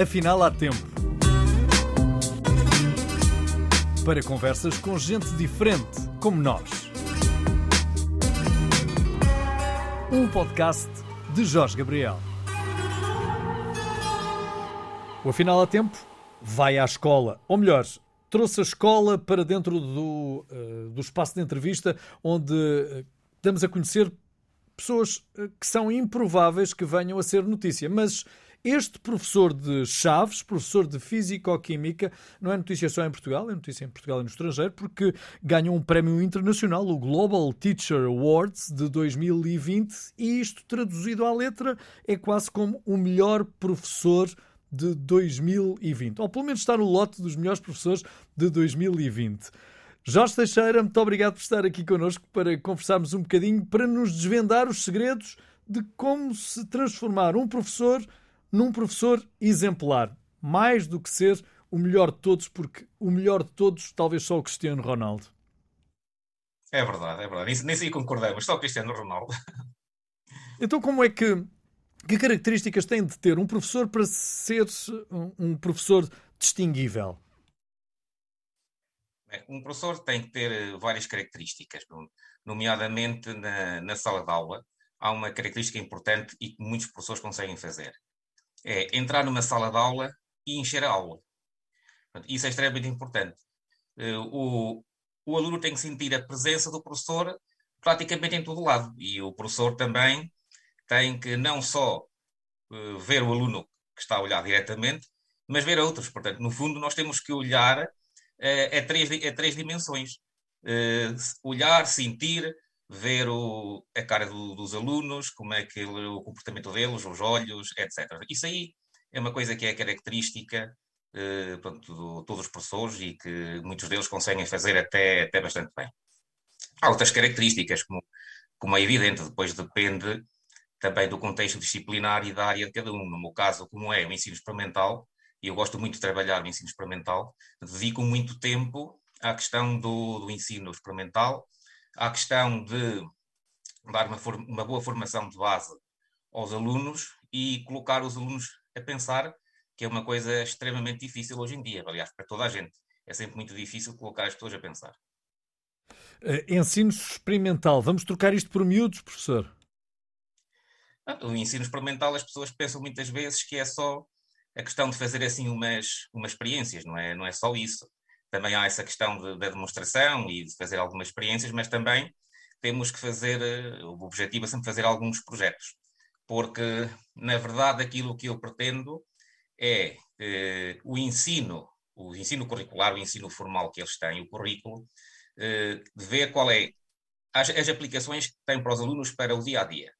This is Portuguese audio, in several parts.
Afinal, há tempo. Para conversas com gente diferente, como nós. Um podcast de Jorge Gabriel. O Afinal, há tempo vai à escola. Ou melhor, trouxe a escola para dentro do, uh, do espaço de entrevista onde uh, damos a conhecer pessoas uh, que são improváveis que venham a ser notícia. Mas este professor de Chaves, professor de Físico-Química, não é notícia só em Portugal, é notícia em Portugal e no estrangeiro, porque ganhou um prémio internacional, o Global Teacher Awards de 2020, e isto traduzido à letra é quase como o melhor professor de 2020, ou pelo menos está no lote dos melhores professores de 2020. Jorge Teixeira, muito obrigado por estar aqui connosco para conversarmos um bocadinho, para nos desvendar os segredos de como se transformar um professor num professor exemplar, mais do que ser o melhor de todos, porque o melhor de todos talvez só o Cristiano Ronaldo. É verdade, é verdade. Nem sei concordamos, só o Cristiano Ronaldo. Então, como é que que características tem de ter um professor para ser um professor distinguível? Um professor tem que ter eh, várias características, nomeadamente na, na sala de aula. Há uma característica importante e que muitos professores conseguem fazer. É entrar numa sala de aula e encher a aula. Isso é extremamente importante. Eh, o, o aluno tem que sentir a presença do professor praticamente em todo lado. E o professor também tem que não só uh, ver o aluno que está a olhar diretamente, mas ver outros. Portanto, no fundo, nós temos que olhar uh, a, três, a três dimensões. Uh, olhar, sentir, ver o, a cara do, dos alunos, como é que ele, o comportamento deles, os olhos, etc. Isso aí é uma coisa que é característica uh, pronto, de todos os professores e que muitos deles conseguem fazer até, até bastante bem. Há outras características, como, como é evidente, depois depende também do contexto disciplinar e da área de cada um. No meu caso, como é o ensino experimental, e eu gosto muito de trabalhar no ensino experimental, dedico muito tempo à questão do, do ensino experimental, à questão de dar uma, uma boa formação de base aos alunos e colocar os alunos a pensar, que é uma coisa extremamente difícil hoje em dia, aliás, para toda a gente. É sempre muito difícil colocar as pessoas a pensar. Uh, ensino experimental. Vamos trocar isto por miúdos, professor? O ensino experimental, as pessoas pensam muitas vezes que é só a questão de fazer assim umas, umas experiências, não é, não é só isso. Também há essa questão de, da demonstração e de fazer algumas experiências, mas também temos que fazer, eh, o objetivo é sempre fazer alguns projetos, porque na verdade aquilo que eu pretendo é eh, o ensino, o ensino curricular, o ensino formal que eles têm, o currículo, eh, ver qual é as, as aplicações que têm para os alunos para o dia a dia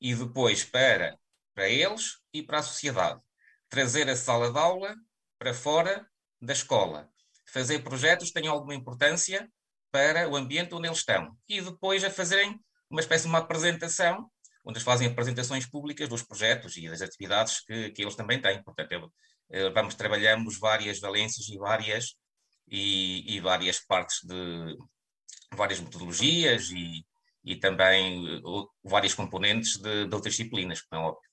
e depois para, para eles e para a sociedade. Trazer a sala de aula para fora da escola. Fazer projetos que tenham alguma importância para o ambiente onde eles estão. E depois a fazerem uma espécie de uma apresentação, onde eles fazem apresentações públicas dos projetos e das atividades que, que eles também têm. Portanto, vamos, trabalhamos várias valências e várias, e, e várias partes de várias metodologias e, e também uh, vários componentes de, de outras disciplinas, como é óbvio.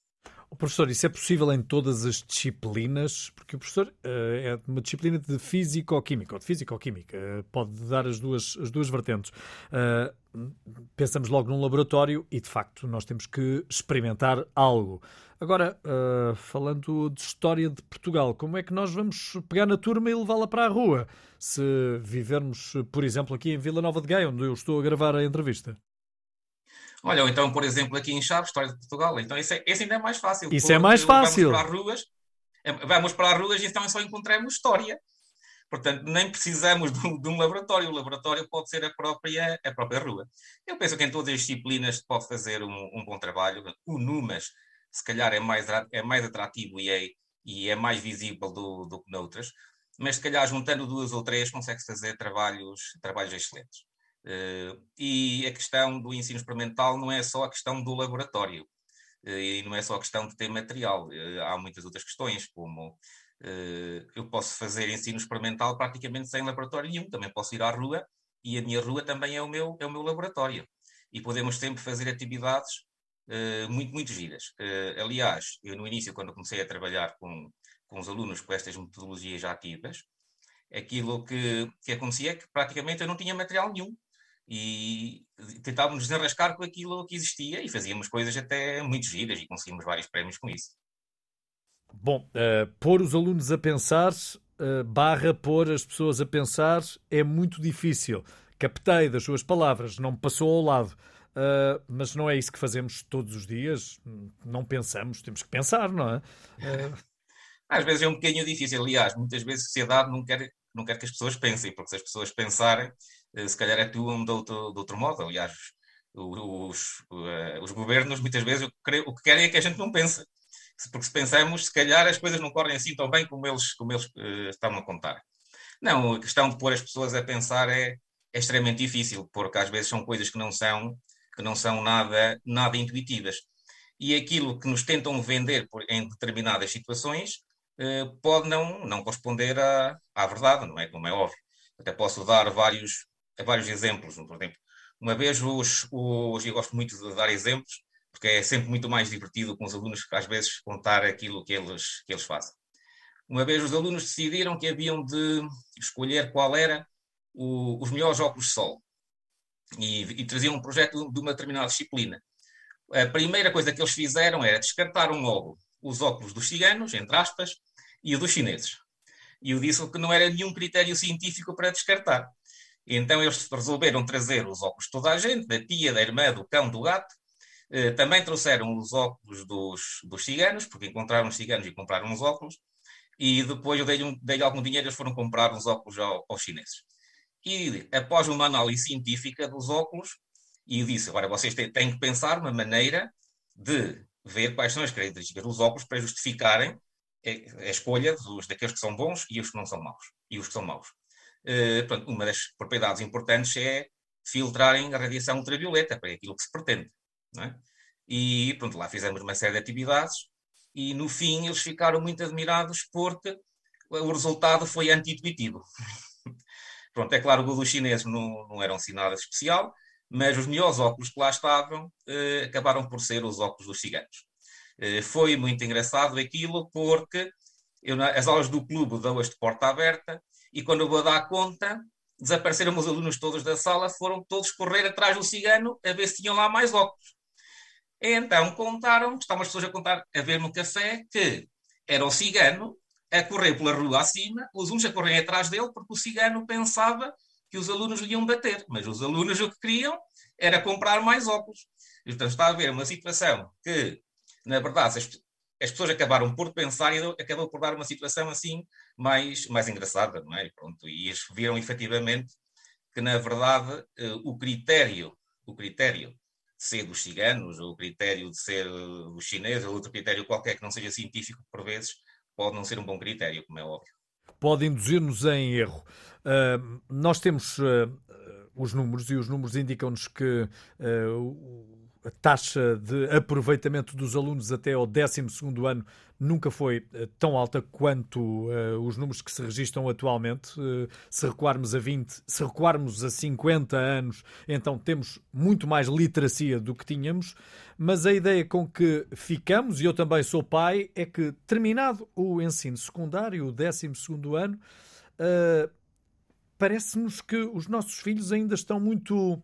Professor, isso é possível em todas as disciplinas? Porque o professor uh, é uma disciplina de físico-química, ou de físico-química, uh, pode dar as duas, as duas vertentes. Uh, pensamos logo num laboratório e, de facto, nós temos que experimentar algo. Agora, falando de história de Portugal, como é que nós vamos pegar na turma e levá-la para a rua? Se vivermos, por exemplo, aqui em Vila Nova de Gaia, onde eu estou a gravar a entrevista. Olha, ou então, por exemplo, aqui em Chaves, História de Portugal. Então, esse, é, esse ainda é mais fácil. Isso é mais fácil. Vamos para as ruas, é, vamos para as ruas e então só encontramos história. Portanto, nem precisamos de um, de um, laboratório. O laboratório pode ser a própria, a própria rua. Eu penso que em todas as disciplinas pode fazer um, um bom trabalho. O NUMAS, se calhar, é mais, é mais atrativo e é, e é mais visível do, do que noutras. Mas, se calhar, juntando duas ou três, consegue-se fazer trabalhos, trabalhos excelentes. Uh, e a questão do ensino experimental não é só a questão do laboratório, uh, e não é só a questão de ter material. Uh, há muitas outras questões, como eu posso fazer ensino experimental praticamente sem laboratório nenhum, também posso ir à rua, e a minha rua também é o meu, é o meu laboratório. E podemos sempre fazer atividades muito, muito giras. aliás, eu no início, quando comecei a trabalhar com, com os alunos com estas metodologias ativas, aquilo que, que acontecia é que praticamente eu não tinha material nenhum e tentávamos desenrascar com aquilo que existia e fazíamos coisas até muito giras e conseguimos vários prémios com isso. Bom, uh, pôr os alunos a pensar, uh, barra pôr as pessoas a pensar, é muito difícil. Captei das suas palavras, não me passou ao lado. Uh, mas não é isso que fazemos todos os dias. Não pensamos, temos que pensar, não é? Às vezes é um bocadinho difícil. Aliás, muitas vezes a sociedade não quer, não quer que as pessoas pensem, porque se as pessoas pensarem, se calhar atuam de outro, de outro modo. Aliás, os, os governos, muitas vezes, o que querem é que a gente não pense porque se pensamos, se calhar as coisas não correm assim tão bem como eles, como eles uh, a contar. Não, a questão de pôr as pessoas a pensar é, é, extremamente difícil, porque às vezes são coisas que não são, que não são nada, nada intuitivas. E aquilo que nos tentam vender por, em determinadas situações uh, pode não, não corresponder à, à verdade, não é? Como é óbvio. Até posso dar vários, vários exemplos. Por exemplo, uma vez os, os, eu gosto muito de dar exemplos, porque é sempre muito mais divertido com os alunos às vezes contar aquilo que eles, que eles fazem. Uma vez os alunos decidiram que haviam de escolher qual era o, os melhores óculos de sol e, e traziam um projeto de uma determinada disciplina. A primeira coisa que eles fizeram era descartar um logo os óculos dos ciganos, entre aspas, e o dos chineses. E eu disse que não era nenhum critério científico para descartar. Então eles resolveram trazer os óculos de toda a gente, da tia, da irmã, do cão, do gato, eh, também trouxeram os óculos dos, dos ciganos, porque encontraram os ciganos e compraram os óculos, e depois eu dei, um, dei algum dinheiro, eles foram comprar os óculos ao, aos chineses. E após uma análise científica dos óculos, e disse: agora vocês têm, têm que pensar uma maneira de ver quais são as características dos óculos para justificarem a escolha dos, daqueles que são bons e os que não são maus. E os que são maus. Uh, pronto, uma das propriedades importantes é filtrarem a radiação ultravioleta para aquilo que se pretende. É? E pronto, lá fizemos uma série de atividades e no fim eles ficaram muito admirados porque o resultado foi anti-intuitivo. pronto, é claro que os dos chineses não, não eram assim nada especial, mas os melhores óculos que lá estavam eh, acabaram por ser os óculos dos ciganos. Eh, foi muito engraçado aquilo porque eu, as aulas do clube dão-as de porta aberta e quando eu vou dar conta, desapareceram os alunos todos da sala, foram todos correr atrás do cigano a ver se tinham lá mais óculos. Então contaram, estavam as pessoas a contar, a ver no café, que era o cigano a correr pela rua acima, os alunos a correrem atrás dele, porque o cigano pensava que os alunos lhe iam bater, mas os alunos o que queriam era comprar mais óculos. E, portanto, está a haver uma situação que, na verdade, as, as pessoas acabaram por pensar e acabou por dar uma situação assim mais, mais engraçada, não é? E, pronto, e eles viram efetivamente que, na verdade, eh, o critério, o critério ser dos ciganos, ou o critério de ser dos chineses, ou outro critério qualquer que não seja científico, por vezes, pode não ser um bom critério, como é óbvio. Pode induzir-nos em erro. Uh, nós temos uh, os números e os números indicam-nos que uh, a taxa de aproveitamento dos alunos até ao 12 ano nunca foi eh, tão alta quanto uh, os números que se registram atualmente. Uh, se recuarmos a 20, se recuarmos a 50 anos, então temos muito mais literacia do que tínhamos, mas a ideia com que ficamos, e eu também sou pai, é que terminado o ensino secundário, o 12 ano, uh, parece-nos que os nossos filhos ainda estão muito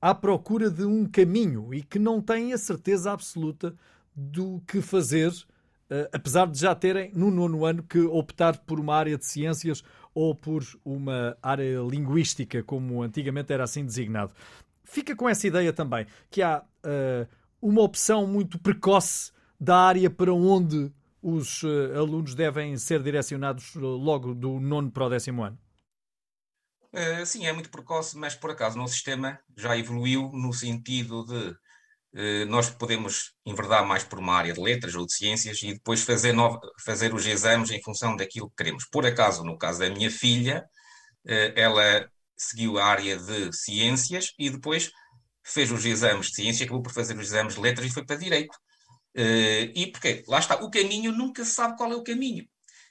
à procura de um caminho e que não têm a certeza absoluta do que fazer, uh, apesar de já terem no nono ano que optar por uma área de ciências ou por uma área linguística, como antigamente era assim designado. Fica com essa ideia também, que há uh, uma opção muito precoce da área para onde os uh, alunos devem ser direcionados logo do nono para o décimo ano. Uh, sim, é muito precoce, mas por acaso o nosso sistema já evoluiu no sentido de uh, nós podemos enverdar mais por uma área de letras ou de ciências e depois fazer, no... fazer os exames em função daquilo que queremos. Por acaso, no caso da minha filha, uh, ela seguiu a área de ciências e depois fez os exames de ciência, acabou por fazer os exames de letras e foi para direito. e porque lá está, o caminho nunca se sabe qual é o caminho.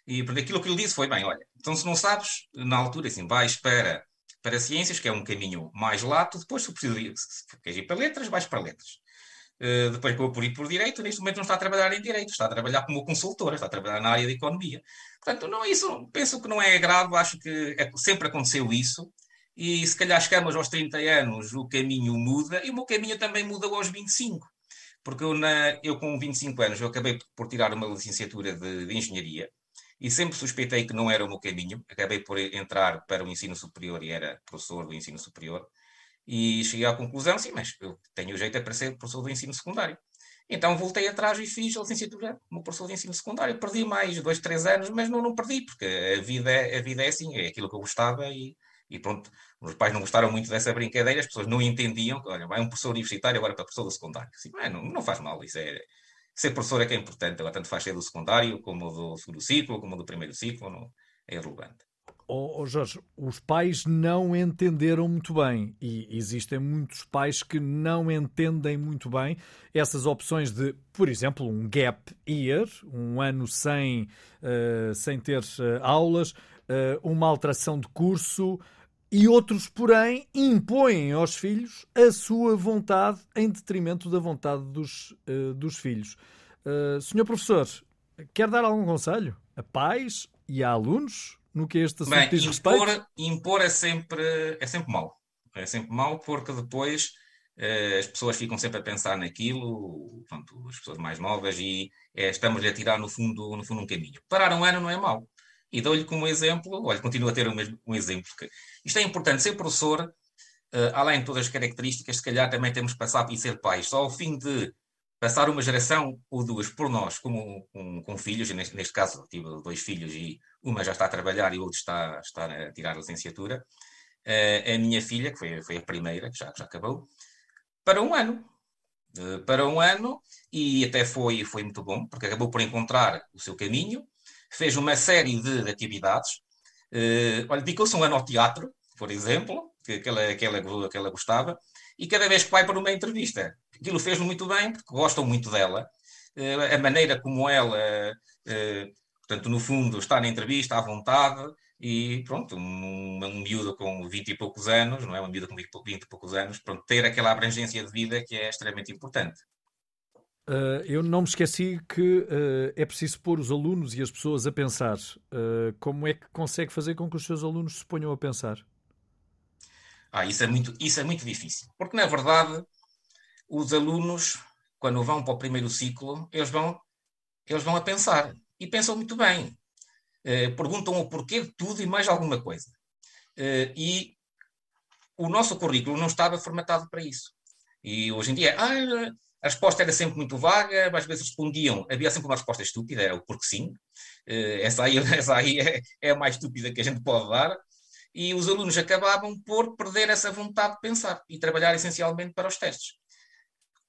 E porque aquilo que ele disse foi: bem, olha, então se não sabes, na altura, assim, vais para, para ciências, que é um caminho mais lato, depois, se, queres ir para letras, vais para letras. Uh, depois acabou por ir por direito, neste momento não está a trabalhar em direito, está a trabalhar como consultora, está a trabalhar na área de economia. Portanto, não, isso, penso que não é grave, acho que é, sempre aconteceu isso, e se calhar chegamos aos 30 anos, o caminho muda, e o meu caminho também muda aos 25. Porque eu, na, eu com 25 anos, eu acabei por tirar uma licenciatura de, de engenharia, e sempre suspeitei que não era o meu caminho. Acabei por entrar para o ensino superior e era professor do ensino superior. E cheguei à conclusão, sim, mas eu tenho jeito para ser professor do ensino secundário. Então voltei atrás e fiz a licenciatura como professor de ensino secundário. Perdi mais dois, três anos, mas não, não perdi, porque a vida, a vida é assim, é aquilo que eu gostava e, e pronto. Os pais não gostaram muito dessa brincadeira, as pessoas não entendiam. Olha, vai um professor universitário agora para professor do secundário. Assim, não, não faz mal, isso é, ser professor é que é importante. Agora, tanto faz ser do secundário, como do segundo ciclo, como do primeiro ciclo, não, é irrelevante. Oh, oh, Jorge, os pais não entenderam muito bem e existem muitos pais que não entendem muito bem essas opções de, por exemplo, um gap year, um ano sem, uh, sem ter uh, aulas, uh, uma alteração de curso e outros, porém, impõem aos filhos a sua vontade em detrimento da vontade dos, dos filhos. senhor professor, quer dar algum conselho a pais e a alunos? no que este assunto Bem, diz impor, respeito? Impor é sempre, é sempre mau. É sempre mau porque depois eh, as pessoas ficam sempre a pensar naquilo, pronto, as pessoas mais novas, e é, estamos-lhe a tirar no fundo, no fundo um caminho. Parar um ano não é mau. E dou-lhe como exemplo, olha, continuo a ter um, um exemplo. Isto é importante, ser professor, eh, além de todas as características, se calhar também temos que passar e ser pais. Só ao fim de passar uma geração ou duas por nós, como com, com filhos, neste, neste, caso tive dois filhos e uma já está a trabalhar e o outro está, está a tirar a licenciatura, uh, a minha filha, que foi, foi a primeira, que já, já acabou, para um ano. Uh, para um ano, e até foi, foi muito bom, porque acabou por encontrar o seu caminho, fez uma série de, de atividades, uh, olha, dedicou-se um ano ao teatro, por exemplo, que, que, ela, que, ela, que ela gostava, e cada vez que vai para uma entrevista, aquilo fez muito bem, porque gostam muito dela, uh, a maneira como ela, uh, portanto, no fundo, está na entrevista à vontade, e pronto, um, um miúdo com 20 e poucos anos, não é? Uma miúda com 20 e poucos anos, pronto, ter aquela abrangência de vida que é extremamente importante. Uh, eu não me esqueci que uh, é preciso pôr os alunos e as pessoas a pensar. Uh, como é que consegue fazer com que os seus alunos se ponham a pensar? Ah, isso é muito, isso é muito difícil. Porque, na verdade, os alunos, quando vão para o primeiro ciclo, eles vão, eles vão a pensar. E pensam muito bem. Perguntam o porquê de tudo e mais alguma coisa. E o nosso currículo não estava formatado para isso. E hoje em dia, ah, a resposta era sempre muito vaga, às vezes respondiam, havia sempre uma resposta estúpida, era o porque sim. Uh, essa aí, essa aí é, é, a mais estúpida que a gente pode dar e os alunos acabavam por perder essa vontade de pensar e trabalhar essencialmente para os testes.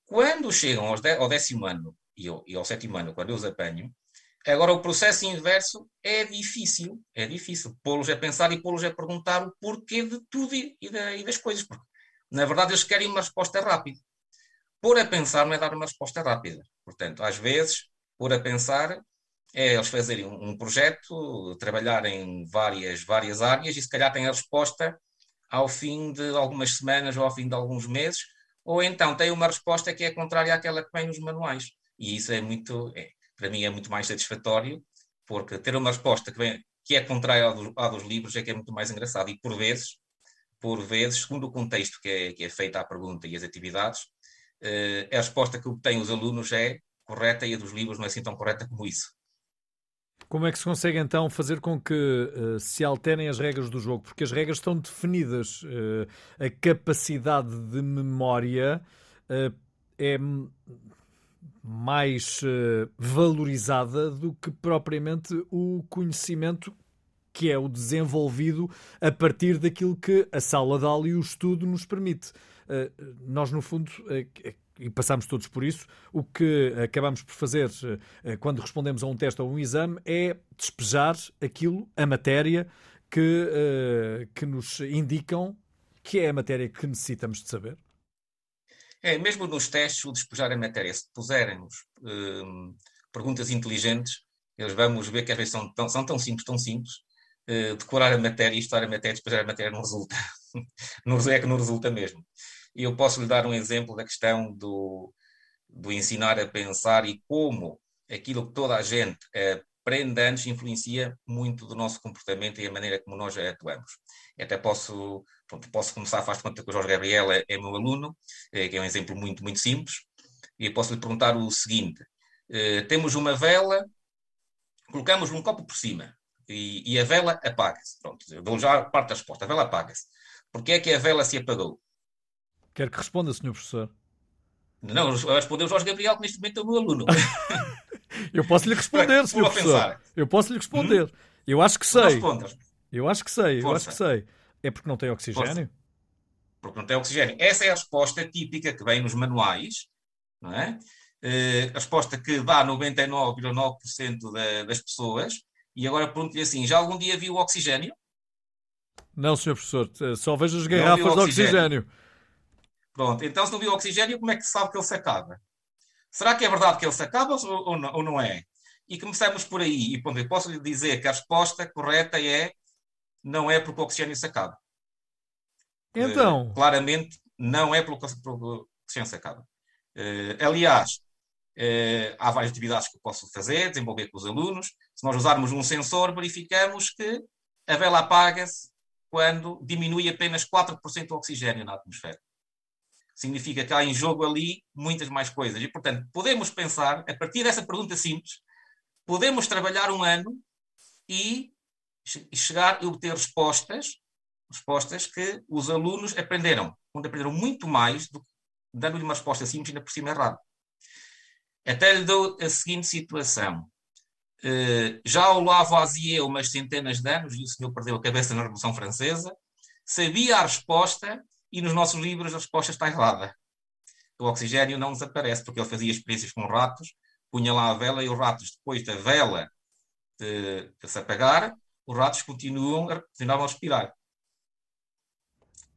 Quando chegam ao décimo ano e ao, e ao sétimo ano, quando eu os apanho, agora o processo inverso é difícil, é difícil pô-los a pensar e pô-los a perguntar o porquê de tudo e, e das coisas, porque na verdade eles querem uma resposta rápida. Pôr a pensar não é dar uma resposta rápida. Portanto, às vezes, pôr a pensar é eles fazerem um projeto, trabalhar em várias, várias áreas e se calhar têm a resposta ao fim de algumas semanas ou ao fim de alguns meses, ou então têm uma resposta que é contrária àquela que vem nos manuais. E isso é muito, é, para mim é muito mais satisfatório, porque ter uma resposta que, vem, que é contrária à, do, dos livros é que é muito mais engraçado. E por vezes, por vezes, segundo o contexto que é, que é feita a pergunta e as atividades, a resposta que obtêm os alunos é correta e a dos livros não é assim tão correta como isso. Como é que se consegue então fazer com que uh, se alterem as regras do jogo? Porque as regras estão definidas. Uh, a capacidade de memória uh, é mais valorizada do que propriamente o conhecimento que é o desenvolvido a partir daquilo que a sala de aula e o estudo nos permite. Nós, no fundo, e passamos todos por isso, o que acabamos por fazer eh, quando respondemos a um teste ou um exame é despejar aquilo, a matéria, que, eh, que nos indicam que é a matéria que necessitamos de saber. É, mesmo nos testes, o despejar a matéria, se puserem-nos hum, perguntas inteligentes, eles vamos ver que às vezes são tão, são tão simples, tão simples, decorar a matéria estudar a matéria, despejar a matéria não resulta. não é que não resulta mesmo. E eu posso lhe dar um exemplo da questão do, do ensinar a pensar e como aquilo que toda a gente aprende antes influencia muito do nosso comportamento e a maneira como nós atuamos. Até posso, pronto, posso começar, faz conta que o Jorge Gabriel é, é meu aluno, é, que é um exemplo muito, muito simples, e posso lhe perguntar o seguinte: eh, temos uma vela, colocamos um copo por cima e, e a vela apaga-se. Pronto, dou já parte da resposta: a vela apaga-se. Porquê é que a vela se apagou? Quer que responda, Sr. Professor? Não, respondeu o Jorge Gabriel, que neste momento é o meu aluno. eu posso lhe responder, Sr. Professor. Eu posso lhe responder. Hum? Eu acho que sei. Eu acho que sei, Força. eu acho que sei. É porque não tem oxigênio? Força. Porque não tem oxigênio. Essa é a resposta típica que vem nos manuais, não é? Uh, a resposta que dá 99,9% da, das pessoas. E agora pergunto-lhe assim: já algum dia viu oxigênio? Não, Sr. Professor, só vejo as garrafas de oxigênio. Pronto, então se não viu oxigênio, como é que se sabe que ele se acaba? Será que é verdade que ele se acaba ou, não, ou não, é? E começamos por aí. E pronto, eu posso lhe dizer que a resposta correta é não é porque o oxigênio se acaba. Então? Uh, claramente, não é pelo, pelo oxigênio se acaba. Uh, aliás, uh, há várias atividades que eu posso fazer, desenvolver com os alunos. Se nós usarmos um sensor, verificamos que a vela apaga-se quando diminui apenas 4% o oxigênio na atmosfera. Significa que há em jogo ali muitas mais coisas. E, portanto, podemos pensar, a partir dessa pergunta simples, podemos trabalhar um ano e chegar e obter respostas, respostas que os alunos aprenderam, onde aprenderam muito mais do que dando-lhe uma resposta simples ainda por cima errada. Até lhe dou a seguinte situação. Uh, já o Lavoisier, umas centenas de anos, e o senhor perdeu a cabeça na Revolução Francesa, sabia a resposta e nos nossos livros a resposta está errada. O oxigênio não desaparece, porque ele fazia experiências com ratos, punha lá a vela e os ratos, depois da vela de, de se apagar, os ratos continuam, continuam a respirar.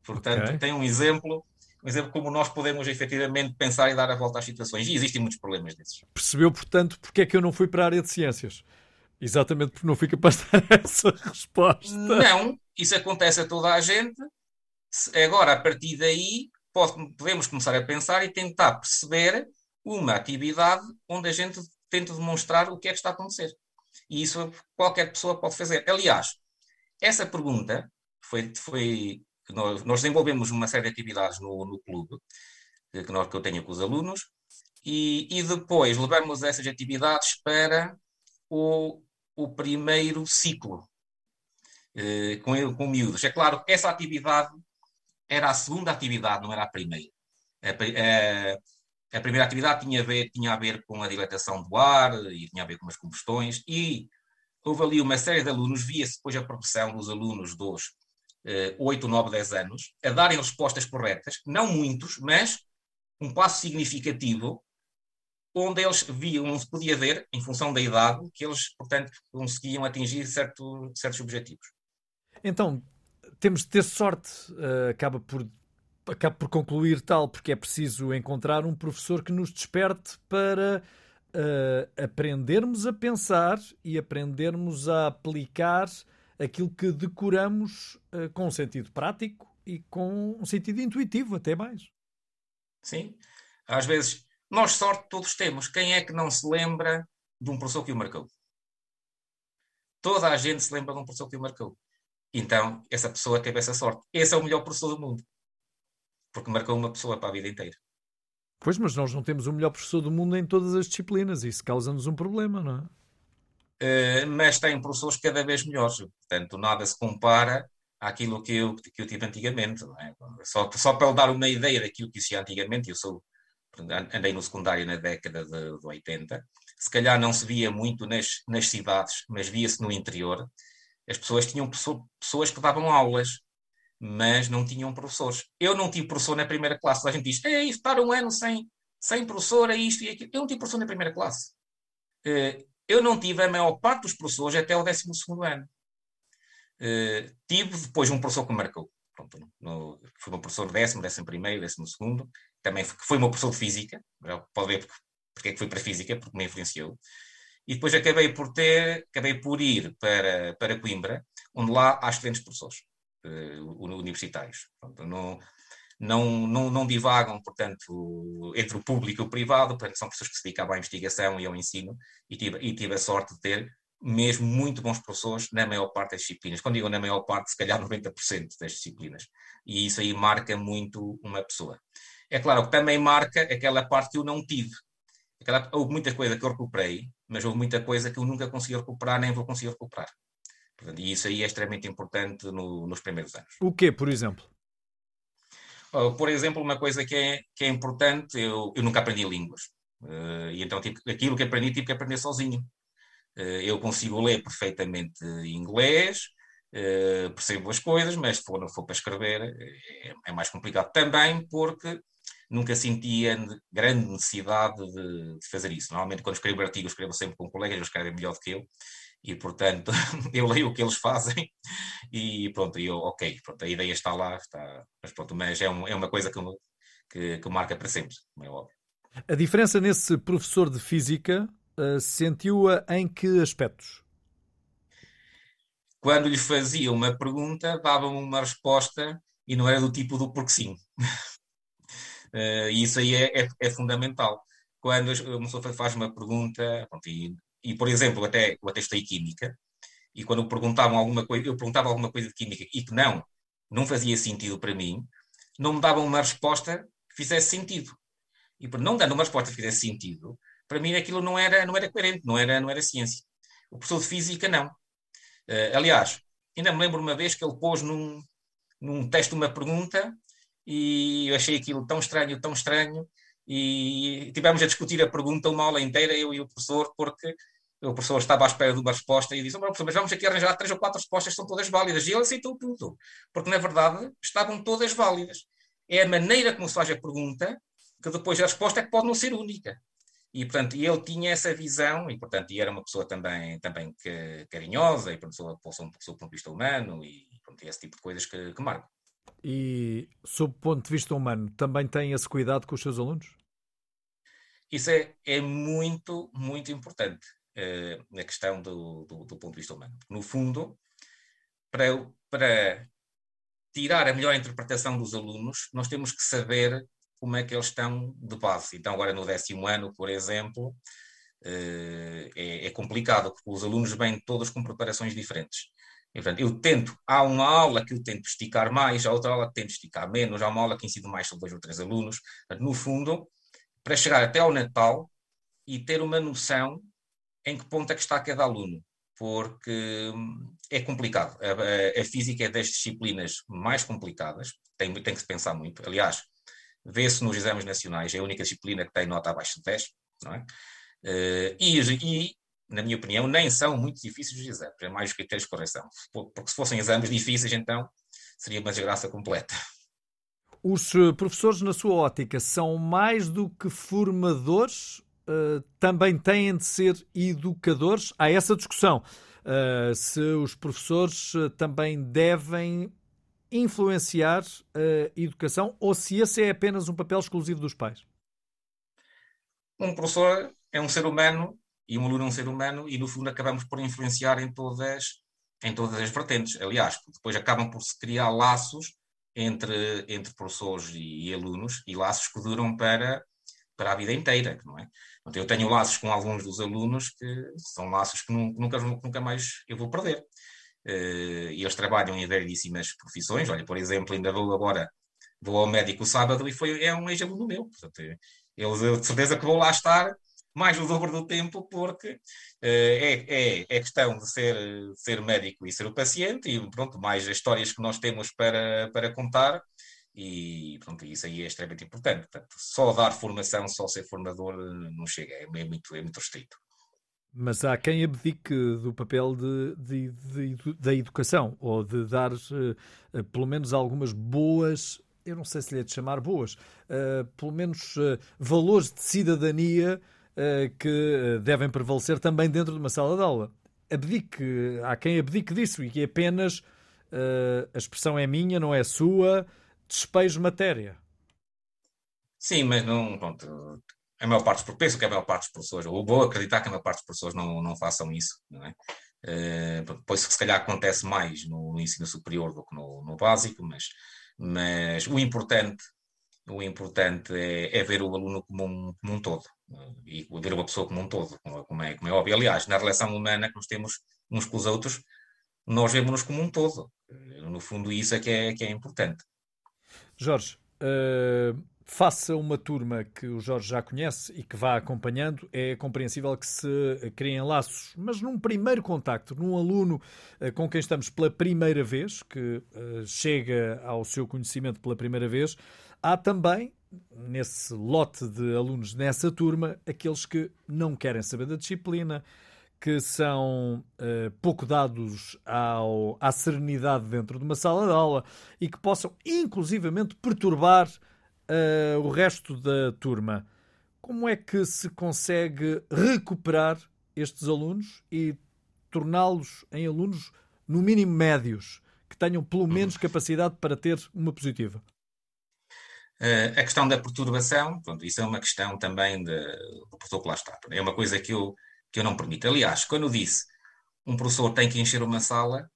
Portanto, okay. tem um exemplo um exemplo como nós podemos efetivamente pensar e dar a volta às situações. E existem muitos problemas desses. Percebeu, portanto, porque é que eu não fui para a área de ciências? Exatamente porque não fui capaz de dar essa resposta. Não, isso acontece a toda a gente. Agora, a partir daí, podemos começar a pensar e tentar perceber uma atividade onde a gente tenta demonstrar o que é que está a acontecer. E isso qualquer pessoa pode fazer. Aliás, essa pergunta foi, foi nós, desenvolvemos uma série de atividades no, no clube, que, nós, que eu tenho com os alunos, e, e depois levamos essas atividades para o, o primeiro ciclo, eh, com, com miúdos. É claro essa atividade era a segunda atividade, não era a primeira. A, a, a, primeira atividade tinha a, ver, tinha a ver com a dilatação do ar e tinha a ver com as combustões, e houve ali uma série de alunos, via-se depois a progressão dos alunos dos uh, 8, 9, 10 anos, a darem respostas corretas, não muitos, mas um passo significativo, onde eles viam, se podia ver, em função da idade, que eles, portanto, conseguiam atingir certo, certos objetivos. Então, temos de ter sorte, uh, acaba por acaba por concluir tal, porque é preciso encontrar um professor que nos desperte para uh, aprendermos a pensar e aprendermos a aplicar aquilo que decoramos uh, com um sentido prático e com um sentido intuitivo, até mais. Sim. Às vezes, nós sorte todos temos. Quem é que não se lembra de um professor que o marcou? Toda a gente se lembra de um professor que o marcou. Então, essa pessoa teve essa sorte. Esse é o melhor professor do mundo. Porque marcou uma pessoa para a vida inteira. Pois, mas nós não temos o melhor professor do mundo em todas as disciplinas. Isso causa-nos um problema, não é? Eh, mas tem professores cada vez melhores. Portanto, nada se compara àquilo que eu, que eu tive antigamente. É? Só, só para dar uma ideia daquilo que existia antigamente, eu sou, andei no secundário na década de, de 80, se calhar não se via muito nas, nas cidades, mas via-se no interior. As pessoas tinham pessoas que davam aulas, mas não tinham professores. Eu não tive professor na primeira classe. A gente diz, é estar um ano sem, sem professor, é isto e aquilo. Eu não tive professor na primeira classe. Eh, eu não tive a maior parte dos professores até o 12 ano. Uh, tive depois um professor que marcou. Pronto, no, foi meu professor décimo, décimo primeiro, décimo segundo. Também foi, foi meu professor de física. Pode ver porque, porque é que fui para física, porque me influenciou. E depois acabei por ter, acabei por ir para, para Coimbra, onde lá há excelentes professores uh, universitários. No, não, não, não divagam, portanto, entre o público e o privado, portanto, são pessoas que se dedicam à investigação e ao ensino, e tive, e tive a sorte de ter mesmo muito bons professores na maior parte das disciplinas. Quando digo na maior parte, se calhar 90% das disciplinas. E isso aí marca muito uma pessoa. É claro que também marca aquela parte que eu não tive. Aquela, houve muita coisa que eu recuperei, mas houve muita coisa que eu nunca consegui recuperar, nem vou conseguir recuperar. Portanto, e isso aí é extremamente importante no, nos primeiros anos. O quê, por exemplo? por exemplo, uma coisa que é, que é importante, eu, eu nunca aprendi línguas. Uh, e então, tipo, aquilo que aprendi, tive que aprender sozinho. Uh, eu consigo ler perfeitamente inglês, uh, percebo as coisas, mas se for, for para escrever é, é, mais complicado. Também porque nunca sentia grande necessidade de, de, fazer isso. Normalmente, quando escrevo artigos, escrevo sempre com colegas, eles escrevem melhor do que eu, e portanto eu leio o que eles fazem e pronto, eu, ok, pronto, a ideia está lá, está, mas pronto, mas é, um, é uma coisa que, que, que, marca para sempre, é óbvio. A diferença nesse professor de física uh, sentiu-a em que aspectos? Quando lhe fazia uma pergunta, dava-me uma resposta e não era do tipo do porque sim. uh, e isso aí é, é, é fundamental. Quando uma pessoa faz uma pergunta, pronto, e e por exemplo, até, eu até estudei Química, e quando perguntavam alguma coisa, eu perguntava alguma coisa de Química e que não, não fazia sentido para mim, não me davam uma resposta que fizesse sentido. E por não dando uma resposta que fizesse sentido, para mim aquilo não era, não era coerente, não era, não era ciência. O professor de Física, não. Uh, aliás, ainda me lembro uma vez que ele pôs num, num teste uma pergunta e eu achei aquilo tão estranho, tão estranho, e tivemos a discutir a pergunta uma aula inteira, eu e o professor, porque o professor estava à espera de uma resposta e disse: oh, mas vamos aqui arranjar três ou quatro respostas, são todas válidas. E ele aceitou tudo, porque na verdade estavam todas válidas. É a maneira como se faz a pergunta que depois a resposta é que pode não ser única. E, portanto, ele tinha essa visão, e, portanto, e era uma pessoa também, também que, carinhosa, e, portanto, uma pessoa, uma pessoa do ponto de vista humano, e, portanto, esse tipo de coisas que, que. E, sob o ponto de vista humano, também tem esse cuidado com os seus alunos? Isso é, é muito, muito importante uh, na questão do, do, do, ponto de vista humano. No fundo, para, para tirar a melhor interpretação dos alunos, nós temos que saber como é que eles estão de base. Então, agora no décimo ano, por exemplo, uh, é, é, complicado, porque os alunos vêm todos com preparações diferentes. Portanto, eu tento, há uma aula que eu tento esticar mais, há outra aula que tento esticar menos, há uma aula que ensino mais sobre dois ou três alunos. Portanto, no fundo, para chegar até ao Natal e ter uma noção em que ponto é que está cada aluno, porque hum, é complicado. A, a, a física é das disciplinas mais complicadas, tem, tem que se pensar muito. Aliás, vê-se nos exames nacionais, é a única disciplina que tem nota abaixo de 10, não é? Uh, e, e, na minha opinião, nem são muito difíceis os exames, é mais que de correção. Porque se fossem exames difíceis, então seria uma desgraça completa. Os eh, professores, na sua ótica, são mais do que formadores? Uh, também têm de ser educadores? Há essa discussão. Uh, se os professores também devem influenciar a educação ou se esse é apenas um papel exclusivo dos pais? Um professor é um ser humano e um aluno é um ser humano e, no fundo, acabamos por influenciar em todas, em todas as vertentes. Aliás, depois acabam por se criar laços entre, entre professores e, e, alunos e laços que duram para, para a vida inteira, não é? Eu tenho laços com alguns dos alunos que são laços que nunca, nunca mais eu vou perder. Uh, e eles trabalham em variedíssimas profissões. Olha, por exemplo, ainda vou agora, vou ao médico sábado e foi, é um ex-aluno meu. Portanto, eles, de certeza que vou lá estar mais o dobro do tempo, porque uh, é, é, é, questão de ser, ser médico e ser o paciente, e pronto, mais as histórias que nós temos para, para contar, e pronto, isso aí é extremamente importante. Portanto, só dar formação, só ser formador, não chega, é, é muito, é muito restrito. Mas há quem abdique do papel de, de, de, da educação, ou de dar uh, pelo menos algumas boas, eu não sei se lhe é de chamar boas, uh, pelo menos uh, valores de cidadania eh, que eh, devem prevalecer também dentro de uma sala de aula. Abdique, há quem abdique disso e que apenas uh, a expressão é minha, não é sua, despejo matéria. Sim, mas não, pronto, a maior parte, penso que a maior parte dos professores, ou vou acreditar que a maior parte dos professores não, não façam isso, não é? Uh, pois se calhar acontece mais no, no ensino superior do que no, no básico, mas Mas o importante, o importante é, é ver o aluno como um, como um todo e ver uma pessoa como um todo, como é, como é óbvio. Aliás, na relação humana que nós temos uns com os outros, nós vemos-nos como um todo. No fundo, isso é que é, que é importante. Jorge, uh, faça uma turma que o Jorge já conhece e que vá acompanhando, é compreensível que se criem laços, mas num primeiro contacto, num aluno uh, com quem estamos pela primeira vez, que uh, chega ao seu conhecimento pela primeira vez, há também nesse lote de alunos nessa turma aqueles que não querem saber da disciplina, que são uh, pouco dados ao, à serenidade dentro de uma sala de aula e que possam, inclusivamente, perturbar uh, o resto da turma. Como é que se consegue recuperar estes alunos e torná-los em alunos, no mínimo, médios, que tenham pelo menos capacidade para ter uma positiva? Uh, a questão da perturbação, pronto, isso é uma questão também de, do professor que lá está. É uma coisa que eu que eu não permito. Aliás, quando eu disse um professor tem que encher uma sala,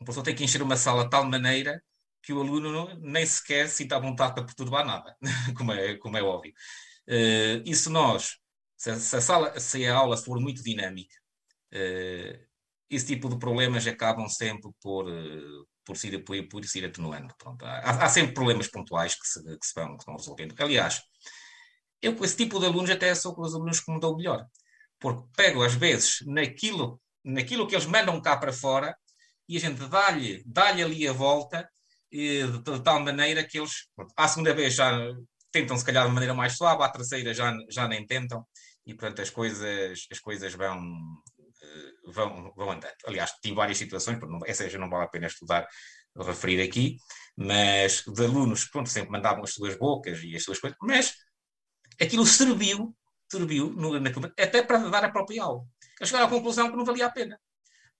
um professor tem que encher uma sala de tal maneira que o aluno nem sequer sinta a vontade para perturbar nada, como, é, como é óbvio. Uh, e se nós, se a, se a, sala, se a aula for muito dinâmica, uh, esse tipo de problemas acabam sempre por, por, se, por, por se ir atenuando. Pronto, há, há, sempre problemas pontuais que se, que se, vão, que vão resolvendo. Aliás, eu com esse tipo de alunos até sou com os alunos que me dou melhor porque pego às vezes naquilo, naquilo que eles mandam cá para fora e a gente dá-lhe dá ali a volta de, de, tal maneira que eles, à segunda vez já tentam se calhar de maneira mais suave, à terceira já, já nem tentam e portanto as coisas, as coisas vão, eh, vão, vão andando. Aliás, tive várias situações, essa já não vale a pena estudar, referir aqui, mas de alunos pronto, sempre mandavam as suas bocas e as suas coisas, mas aquilo serviu serviu no, naquilo, até para dar a própria aula. Eles chegaram à conclusão que não valia a pena.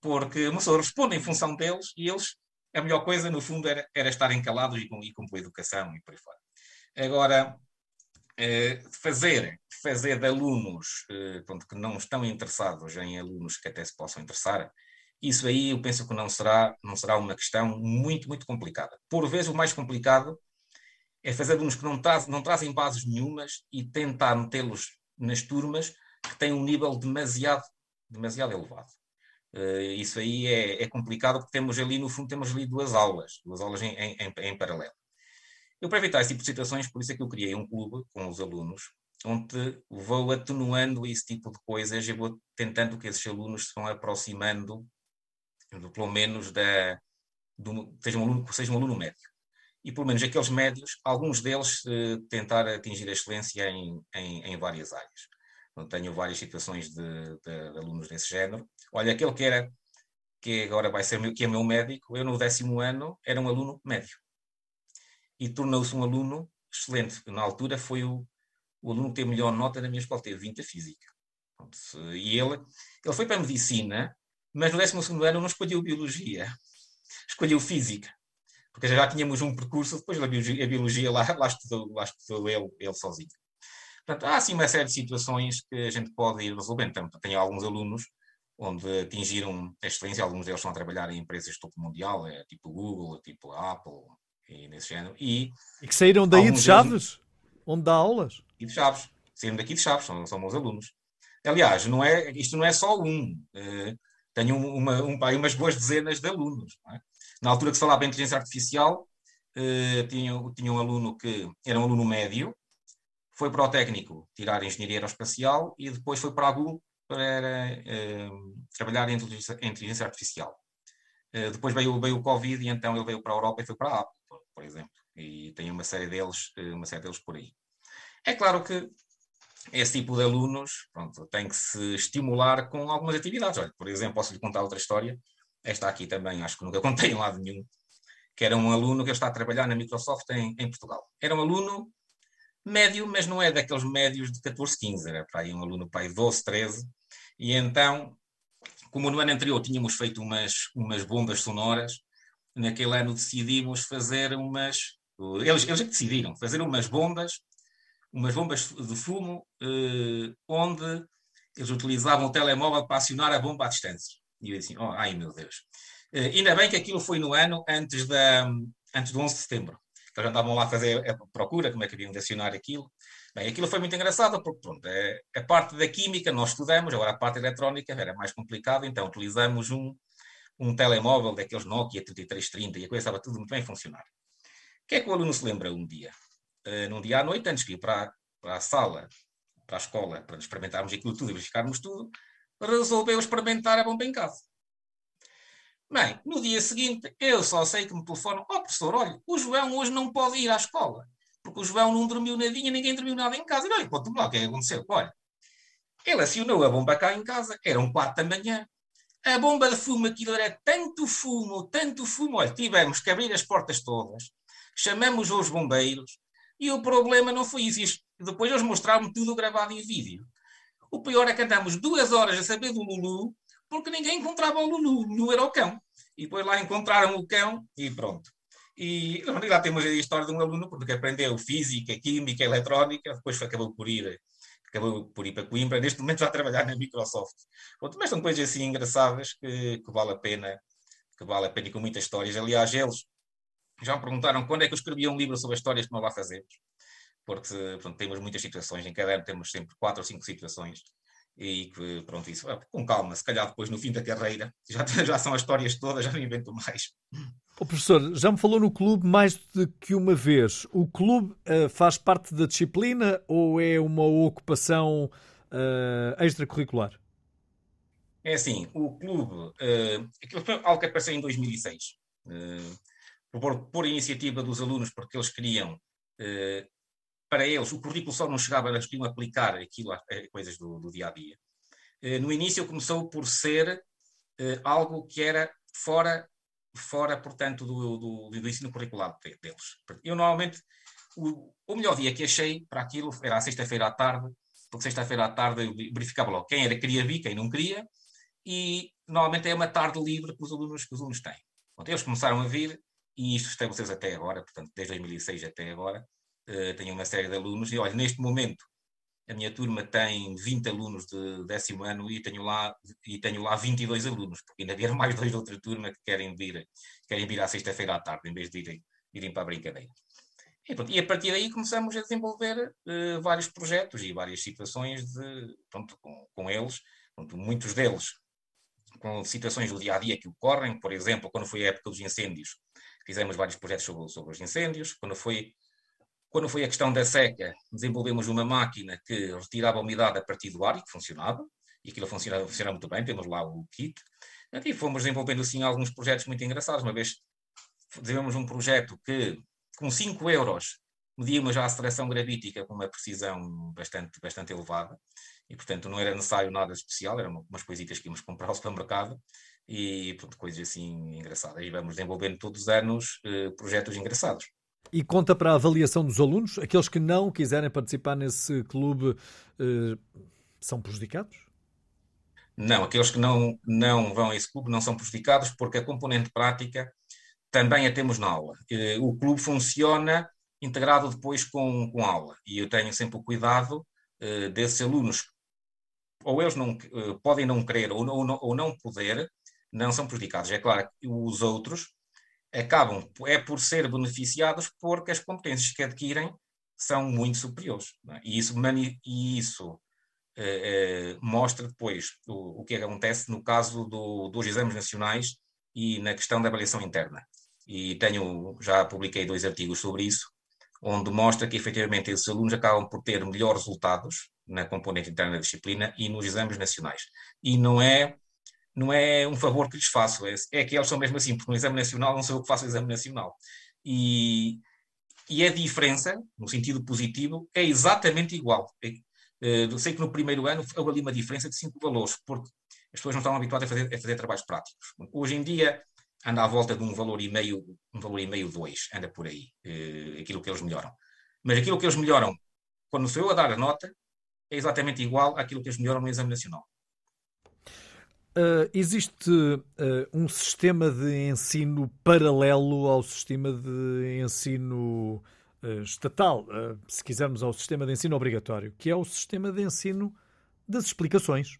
Porque uma pessoa responde em função deles e eles, a melhor coisa, no fundo, era, era estarem calados e com, e com boa educação e por aí fora. Agora, eh, fazer, fazer de alunos eh, pronto, que não estão interessados em alunos que até se possam interessar, isso aí eu penso que não será, não será uma questão muito, muito complicada. Por vezes, o mais complicado é fazer alunos que não, traz, não trazem bases nenhumas e tentar metê-los nas turmas que têm um nível demasiado, demasiado elevado. Uh, isso aí é, é, complicado porque temos ali, no fundo, temos ali duas aulas, duas aulas em, em, em, paralelo. Eu, para evitar esse tipo de situações, por isso é que eu criei um clube com os alunos, onde vou atenuando esse tipo de coisas e vou tentando que esses alunos se vão aproximando, pelo menos, da, do, seja, um aluno, seja um aluno médio e pelo menos aqueles médios, alguns deles eh, tentar atingir a excelência em, em, em várias áreas. Então, tenho várias situações de, de, de, alunos desse género. Olha, aquele que era, que agora vai ser meu, que é meu médico, eu no décimo ano era um aluno médio. E tornou-se um aluno excelente. Na altura foi o, o aluno que teve melhor nota na minha escola, teve 20 a física. E ele, ele foi para a medicina, mas no décimo segundo ano não escolheu biologia, escolheu física porque já tínhamos um percurso, depois a biologia, a biologia lá, lá, estudou, lá estudou ele, ele sozinho. Portanto, há assim uma série de situações que a gente pode ir resolvendo. Portanto, tenho alguns alunos onde atingiram a excelência, alguns deles estão a trabalhar em empresas de topo mundial, é, tipo Google, tipo Apple, e nesse género. E, e que saíram daí de Chaves, deles... onde dá aulas? E de Chaves, saíram daqui de Chaves, são, são meus alunos. Aliás, não é, isto não é só um. Uh, tenho uma, um, umas boas dezenas de alunos. É? Na altura que se falava em inteligência artificial, uh, tinha, tinha um aluno que era um aluno médio, foi para o técnico tirar engenharia aeroespacial e depois foi para a Google para uh, trabalhar em inteligência, em inteligência artificial. Uh, depois veio, veio o Covid e então ele veio para a Europa e foi para a Apple, por, por exemplo. E tem uma série deles, uma série deles por aí. É claro que esse tipo de alunos pronto, tem que se estimular com algumas atividades. Olha, por exemplo, posso lhe contar outra história. Esta aqui também, acho que nunca contei em lado nenhum, que era um aluno que está a trabalhar na Microsoft em, em, Portugal. Era um aluno médio, mas não é daqueles médios de 14, 15, era para aí um aluno para aí 12, 13. E então, como no ano anterior tínhamos feito umas, umas bombas sonoras, naquele ano decidimos fazer umas. Eles, eles é decidiram fazer umas bombas, umas bombas de fumo, eh, onde eles utilizavam o telemóvel para acionar a bomba à distância. E eu assim, oh, ai meu Deus. Uh, ainda bem que aquilo foi no ano antes, da, antes do 11 de setembro. Já andavam lá a fazer a procura, como é que haviam de acionar aquilo. Bem, aquilo foi muito engraçado, porque pronto, é, a parte da química nós estudamos, agora a parte eletrónica era mais complicada, então utilizamos um, um telemóvel daqueles Nokia 3330 e a coisa estava tudo muito bem a funcionar. O que é que o aluno se lembra um dia? Uh, num dia à noite, antes de ir para, para a sala, para a escola, para experimentarmos aquilo tudo e verificarmos tudo, resolveu experimentar a bomba em casa. Bem, no dia seguinte, eu só sei que me telefonam: Ó oh, professor, olha, o João hoje não pode ir à escola, porque o João não dormiu nadinha, ninguém dormiu nada em casa. E olha, conta-me lá o que é que aconteceu. Olha, ele acionou a bomba cá em casa, eram quatro da manhã. A bomba de fumo, aquilo era tanto fumo, tanto fumo. Olha, tivemos que abrir as portas todas, chamamos os bombeiros, e o problema não foi isso. Depois eles mostraram-me tudo gravado em vídeo. O pior é que andamos duas horas a saber do Lulu, porque ninguém encontrava o Lulu, Lulu era o cão. E depois lá encontraram o cão e pronto. E lá temos a história de um aluno porque aprendeu física, química, eletrónica, depois acabou por ir, acabou por ir para Coimbra, neste momento a trabalhar na Microsoft. Pronto, mas são coisas assim engraçadas que, que vale a pena, que vale a pena e com muitas histórias. Aliás, eles já me perguntaram quando é que eu escrevia um livro sobre as histórias que nós lá fazemos, porque pronto, temos muitas situações, em cada ano temos sempre quatro ou cinco situações e que, pronto, isso, com calma, se calhar depois no fim da carreira, já, já são as histórias todas, já não invento mais. O professor, já me falou no clube mais do que uma vez. O clube uh, faz parte da disciplina ou é uma ocupação uh, extracurricular? É assim, o clube, uh, aquilo foi algo que apareceu em 2006, uh, por, por iniciativa dos alunos, porque eles queriam para eles, o currículo só não chegava, eles queriam aplicar aquilo a coisas do, do, dia a dia. Eh, no início começou por ser eh, algo que era fora, fora portanto, do, do, do ensino curricular deles. Eu normalmente, o, o, melhor dia que achei para aquilo era a sexta-feira à tarde, porque sexta-feira à tarde eu verificava logo quem era queria vir, quem não queria, e normalmente é uma tarde livre que os alunos, que os alunos têm. eles começaram a vir, e isto estabeleceu até agora, portanto, desde 2006 até agora, uh, tenho uma série de alunos, e olha, neste momento a minha turma tem 20 alunos de décimo ano e tenho lá, e tenho lá 22 alunos, porque ainda vieram mais dois de outra turma que querem vir, querem vir à sexta-feira à tarde, em vez de irem, irem para a brincadeira. E, pronto, e, a partir daí começamos a desenvolver uh, vários projetos e várias situações de, pronto, com, com eles, pronto, muitos deles com situações do dia a dia que ocorrem, por exemplo, quando foi a época dos incêndios, fizemos vários projetos sobre, sobre os incêndios, quando foi quando foi a questão da seca, desenvolvemos uma máquina que retirava a umidade a partir do ar e que funcionava, e aquilo funcionava, funcionava muito bem, temos lá o kit. E fomos desenvolvendo assim alguns projetos muito engraçados. Uma vez desenvolvemos um projeto que, com 5 euros, medíamos a aceleração gravítica com uma precisão bastante, bastante elevada, e portanto não era necessário nada especial, eram umas coisitas que íamos comprar ao supermercado, e pronto, coisas assim engraçadas. E vamos desenvolvendo todos os anos eh, projetos engraçados. E conta para a avaliação dos alunos? Aqueles que não quiserem participar nesse clube eh, são prejudicados? Não, aqueles que não, não vão a esse clube não são prejudicados porque a componente prática também a temos na aula. Eh, o clube funciona integrado depois com, com aula e eu tenho sempre o cuidado desses alunos, ou eles não, podem não querer ou não, ou não poder, não são prejudicados. É claro que os outros acabam é por ser beneficiados porque as competências que adquirem são muito superiores. É? E isso, e isso eh, eh, mostra depois o, o que acontece no caso do, dos exames nacionais e na questão da avaliação interna. E tenho, já publiquei dois artigos sobre isso, onde mostra que efetivamente esses alunos acabam por ter melhores resultados na componente interna da disciplina e nos exames nacionais. E não é não é um favor que lhes faço, é, é que eles são mesmo assim, porque no exame nacional não sou eu que faço o exame nacional. E, e a diferença, no sentido positivo, é exatamente igual. É, eh, eu sei que no primeiro ano houve ali uma diferença de cinco valores, porque as pessoas não estavam habituadas a fazer, a fazer trabalhos práticos. Hoje em dia anda à volta de um valor e meio, um valor e meio, dois, anda por aí, eh, aquilo que eles melhoram. Mas aquilo que eles melhoram, quando sou eu a dar a nota, é exatamente igual àquilo que eles melhoram no exame nacional. Uh, existe uh, um sistema de ensino paralelo ao sistema de ensino uh, estatal, se quisermos ao sistema de ensino obrigatório, que é o sistema de ensino das explicações.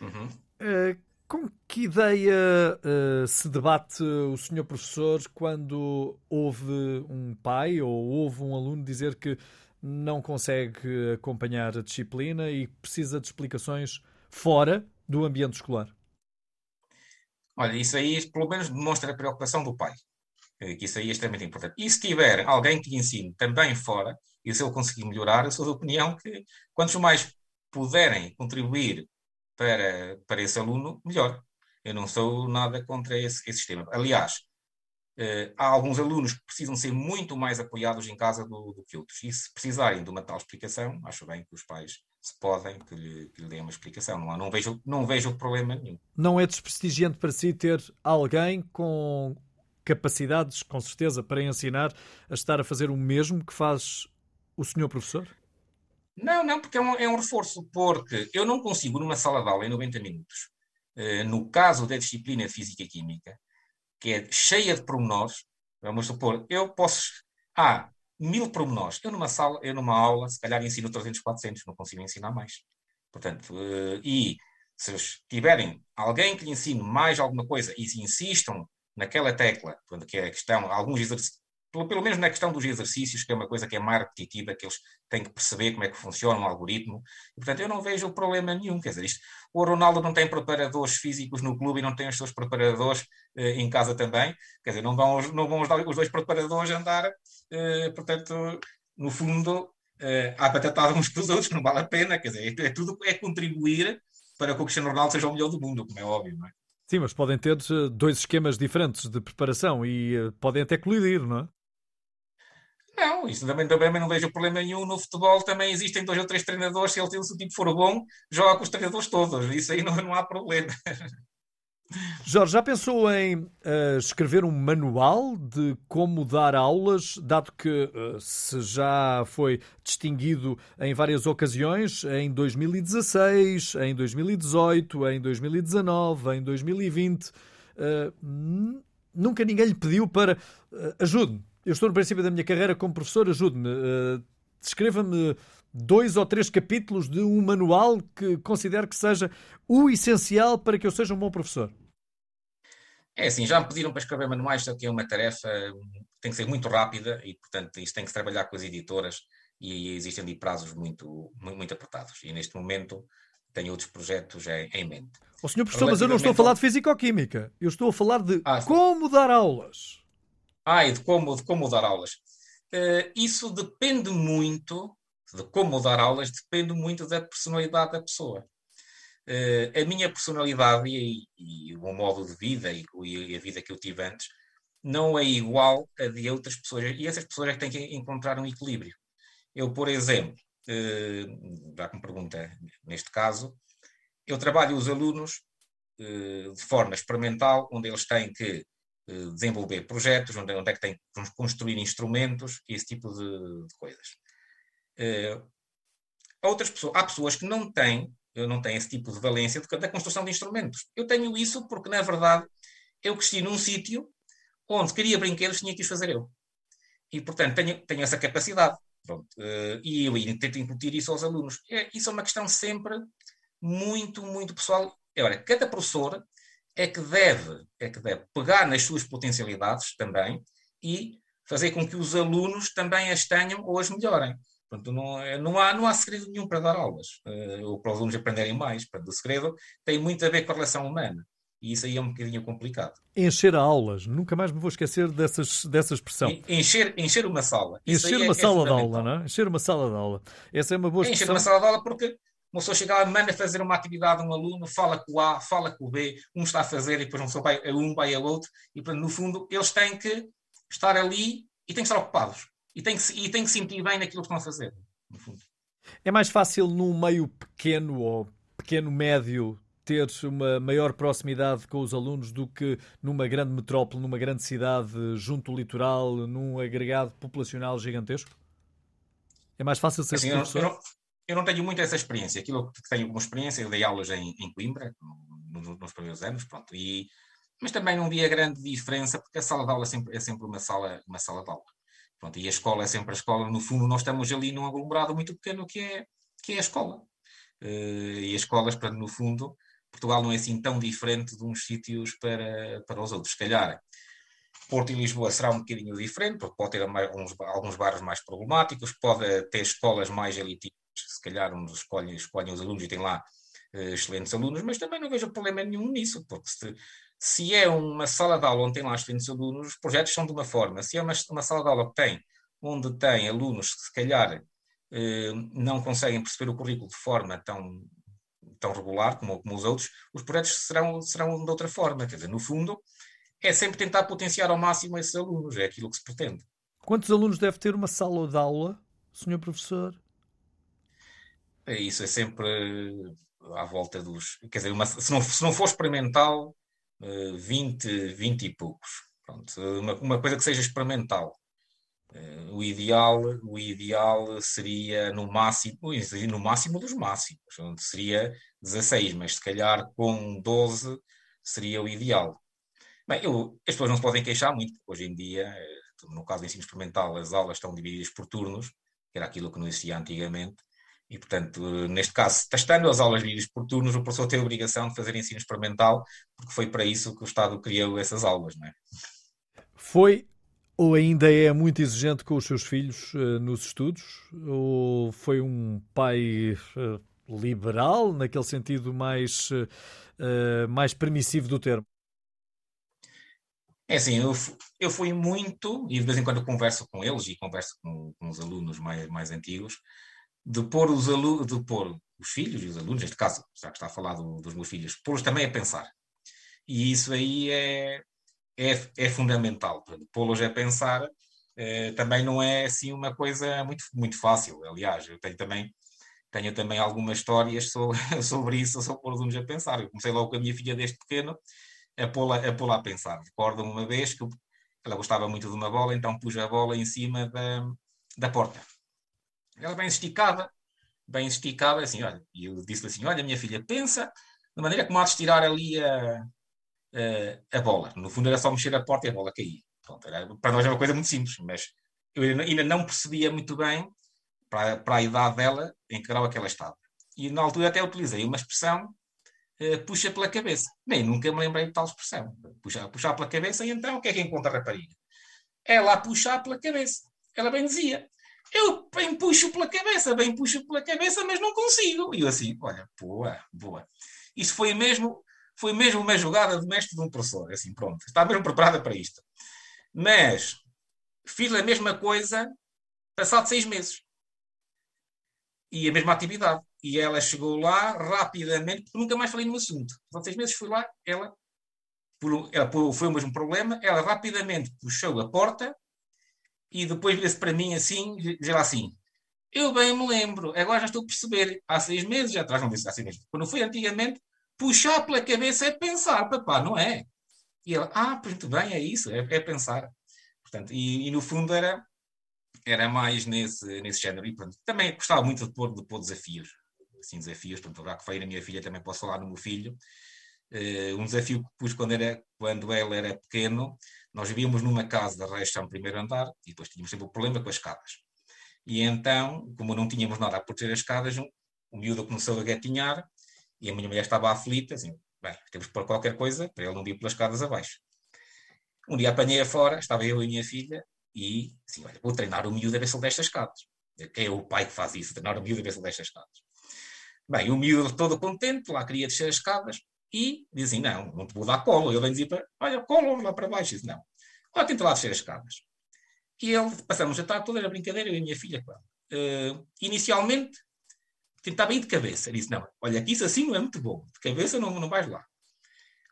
Uhum. Com que ideia se debate o senhor professor quando houve um pai ou houve um aluno dizer que não consegue acompanhar a disciplina e precisa de explicações fora do ambiente escolar? Olha, isso aí pelo menos demonstra a preocupação do pai, que isso aí é extremamente importante. E se tiver alguém que ensine também fora, e se ele conseguir melhorar, eu sou da opinião que quantos mais puderem contribuir para, para esse aluno, melhor. Eu não sou nada contra esse, esse sistema. Aliás, eh, há alguns alunos que precisam ser muito mais apoiados em casa do, do, que outros. E se precisarem de uma tal explicação, acho bem que os pais se podem que lhe, que lhe deem uma explicação. Não, não, vejo, não vejo problema nenhum. Não é desprestigiante para si ter alguém com capacidades, com certeza, para ensinar a estar a fazer o mesmo que faz o senhor professor? Não, não, porque é um, é um reforço, porque eu não consigo, numa sala de aula, em 90 minutos, eh, no caso da disciplina de Física e Química, que é cheia de pormenores, vamos supor, eu posso. Há mil pormenores. Eu numa sala, eu numa aula, se calhar ensino 300, 400, não consigo ensinar mais. Portanto, eh, e se tiverem alguém que lhe ensine mais alguma coisa e se insistam naquela tecla, que é a questão, alguns exercícios, pelo, pelo menos na questão dos exercícios, que é uma coisa que é mais repetitiva, que eles têm que perceber como é que funciona o algoritmo. E, portanto, eu não vejo problema nenhum. Quer dizer, isto, o Ronaldo não tem preparadores físicos no clube e não tem os seus preparadores eh, em casa também. Quer dizer, não vão, não vão os dois preparadores andar, portanto, no fundo, eh, à patatada uns com os outros, não vale a pena. Quer dizer, é, é tudo é contribuir para que o Cristiano Ronaldo seja o melhor do mundo, como é óbvio, não é? Sim, mas podem ter eh, dois esquemas diferentes de preparação e uh, podem até colidir, não é? Não, isso também, também não vejo problema nenhum. No futebol também existem dois ou três treinadores. Se ele se o tipo for bom, joga com os treinadores todos. Isso aí não, não há problema. Jorge, já pensou em uh, escrever um manual de como dar aulas, dado que uh, se já foi distinguido em várias ocasiões, em 2016, em 2018, em 2019, em 2020, uh, nunca ninguém lhe pediu para ajude-me, eu estou no princípio da minha carreira como professor, ajude-me. Descreva-me dois ou três capítulos de um manual que considere que seja o essencial para que eu seja um bom professor. É assim, já me pediram para escrever manuais, só que é uma tarefa tem que ser muito rápida e, portanto, isto tem que se trabalhar com as editoras e existem ali prazos muito, muito, apertados. E neste momento tenho outros projetos em, mente. O senhor professor, mas eu não estou a falar de físico-química. Eu estou a falar de ah, como dar aulas. Ah, e de como, de como dar aulas. Uh, isso depende muito, de como dar aulas, depende muito da personalidade da pessoa. Uh, a minha personalidade e, e, o meu modo de vida e, e, a vida que eu tive antes não é igual a de outras pessoas. E essas pessoas é que têm que encontrar um equilíbrio. Eu, por exemplo, uh, já que me pergunta neste caso, eu trabalho os alunos uh, de forma experimental, onde eles têm que desenvolver projetos, onde, é que tem que construir instrumentos, esse tipo de, de coisas. Uh, outras pessoas, há pessoas que não têm, não tenho esse tipo de valência da construção de instrumentos. Eu tenho isso porque, na verdade, eu cresci num sítio onde queria brinquedos, tinha que os fazer eu. E, portanto, tenho, tenho essa capacidade. Pronto. Uh, e eu tento incutir isso aos alunos. É, isso é uma questão sempre muito, muito pessoal. Agora, cada professor é que deve, é que deve pegar nas suas potencialidades também e fazer com que os alunos também as tenham ou as melhorem. Portanto, não, é, não, há, não há segredo nenhum para dar aulas, uh, ou para os alunos aprenderem mais. Portanto, o segredo tem muito a ver com a relação humana. E isso aí é um bocadinho complicado. Encher aulas, nunca mais me vou esquecer dessas, dessa expressão. Encher, encher uma sala. Encher uma é, sala é de aula, não é? Encher uma sala de aula. Essa é uma boa expressão. Encher uma sala de aula porque uma pessoa chega lá, manda fazer uma atividade a um aluno, fala com o A, fala com o B, um está a fazer e depois um, vai, um vai ao outro, e no fundo eles têm que estar ali e têm que estar ocupados. E têm que, e têm que sentir bem naquilo que estão a fazer, no fundo. É mais fácil num meio pequeno ou pequeno médio ter uma maior proximidade com os alunos do que numa grande metrópole, numa grande cidade, junto ao litoral, num agregado populacional gigantesco? É mais fácil ser assim, professor? Eu não, eu não tenho muito essa experiência. Aquilo que tenho como experiência, eu dei aulas em, em Coimbra, nos, nos, primeiros anos, pronto, e, mas também não via grande diferença, porque a sala de aula é sempre, é sempre uma, sala, uma sala de aula. Pronto, e a escola é sempre a escola. No fundo, nós estamos ali num aglomerado muito pequeno que é, que é a escola. Uh, e as escolas, para no fundo, Portugal não é assim tão diferente de uns sítios para, para os outros. Se calhar Porto e Lisboa será um bocadinho diferente, porque pode ter alguns, alguns bairros mais problemáticos, pode ter escolas mais elitistas, se calhar uns escolhem, escolhem os alunos e tem lá uh, excelentes alunos, mas também não vejo problema nenhum nisso, porque se, se é uma sala de aula onde tem lá excelentes alunos, os projetos são de uma forma. Se é uma, uma sala de aula que tem, onde tem alunos que se calhar eh, não conseguem perceber o currículo de forma tão, tão regular como, como os outros, os projetos serão, serão de outra forma. Quer dizer, no fundo, é sempre tentar potenciar ao máximo esses alunos, é aquilo que se pretende. Quantos alunos deve ter uma sala de aula, senhor professor? É isso, é sempre à volta dos. Quer dizer, uma, se, não, se não for experimental, 20, eh, 20 e poucos. Pronto, uma, uma coisa que seja experimental. Eh, o ideal, o ideal seria no máximo, no máximo dos máximos, seria 16, mas se calhar com 12 seria o ideal. Bem, eu, as pessoas não se podem queixar muito, hoje em dia, eh, no caso do ensino experimental, as aulas estão divididas por turnos, que era aquilo que não existia antigamente, e, portanto, neste caso, testando as aulas divididas por turnos, o professor tem a obrigação de fazer ensino experimental, porque foi para isso que o Estado criou essas aulas, não é? Foi ou ainda é muito exigente com os seus filhos uh, nos estudos? Ou foi um pai uh, liberal, naquele sentido mais, uh, mais permissivo do termo? É assim, eu, eu fui muito, e de vez em quando converso com eles e converso com, com os alunos mais, mais antigos, de pôr os alunos, de pôr os filhos e os alunos, neste caso, já que está a falar do, dos meus filhos, pô-los também a pensar. E isso aí é, é, é fundamental. Pô-los a pensar eh, também não é assim uma coisa muito, muito fácil. Aliás, eu tenho também, tenho também algumas histórias sobre, sobre isso, sobre pôr os alunos a pensar. Eu comecei logo com a minha filha desde pequeno a pô-la a, a pensar. Recordo uma vez que ela gostava muito de uma bola, então pus a bola em cima da, da porta. Ela bem esticada, bem esticada, assim, olha, e eu disse-lhe assim, olha, minha filha, pensa de maneira como há de estirar ali a, a, a, bola. No fundo era só mexer a porta e a bola caía. Pronto, era, para nós é uma coisa muito simples, mas eu ainda não percebia muito bem, para, para a idade dela, em que grau é ela estava. E na altura até utilizei uma expressão eh, puxa pela cabeça. Nem nunca me lembrei de tal expressão. Puxar, puxar pela cabeça, e então o que é que encontra a rapariga? Ela a puxar pela cabeça. Ela bem dizia: Eu bem puxo pela cabeça, bem puxo pela cabeça, mas não consigo. E eu assim: Olha, boa, boa. Isso foi mesmo, foi mesmo uma jogada de mestre de um professor. Assim, pronto, está mesmo preparada para isto. Mas fiz a mesma coisa passado seis meses. E a mesma atividade. E ela chegou lá rapidamente, porque nunca mais falei no assunto. Há seis meses fui lá, ela, por, ela foi o mesmo problema, ela rapidamente puxou a porta e depois vira-se para mim assim, dizer assim, eu bem me lembro, agora já estou a perceber, há seis meses já atrás, não disse seis meses, quando fui antigamente, puxar pela cabeça é pensar, papá, não é? E ela, ah, muito bem, é isso, é, é pensar. Portanto, e, e, no fundo era, era mais nesse, nesse género. E pronto, também gostava muito de pôr, de pôr desafios assim, desafios, portanto, já que foi na minha filha, também posso falar no meu filho. Uh, um desafio que pus quando, era, quando ela era pequeno, nós vivíamos numa casa da região primeiro andar e depois tínhamos sempre o problema com as escadas. E então, como não tínhamos nada a proteger as escadas, um, o miúdo começou a gatinhar e a minha mulher estava aflita, assim, bem, temos que pôr qualquer coisa para ele não vir pelas escadas abaixo. Um dia apanhei-a fora, estava eu e a minha filha, e assim, olha, vou treinar o miúdo a ver se ele desce as escadas. Quem é o pai que faz isso, treinar o miúdo a ver se ele desce as escadas. Bem, o miúdo todo contente, lá queria descer as escadas e dizem, não, não te vou dar colo. Ele vem dizer, para, olha, colo lá para baixo. Diz, não, lá tenta lá descer as escadas. E ele, passamos a tarde toda, era brincadeira, eu e a minha filha, claro. Uh, inicialmente, tentava ir de cabeça. Ele disse, não, olha, que isso assim não é muito bom. De cabeça não, não vais lá.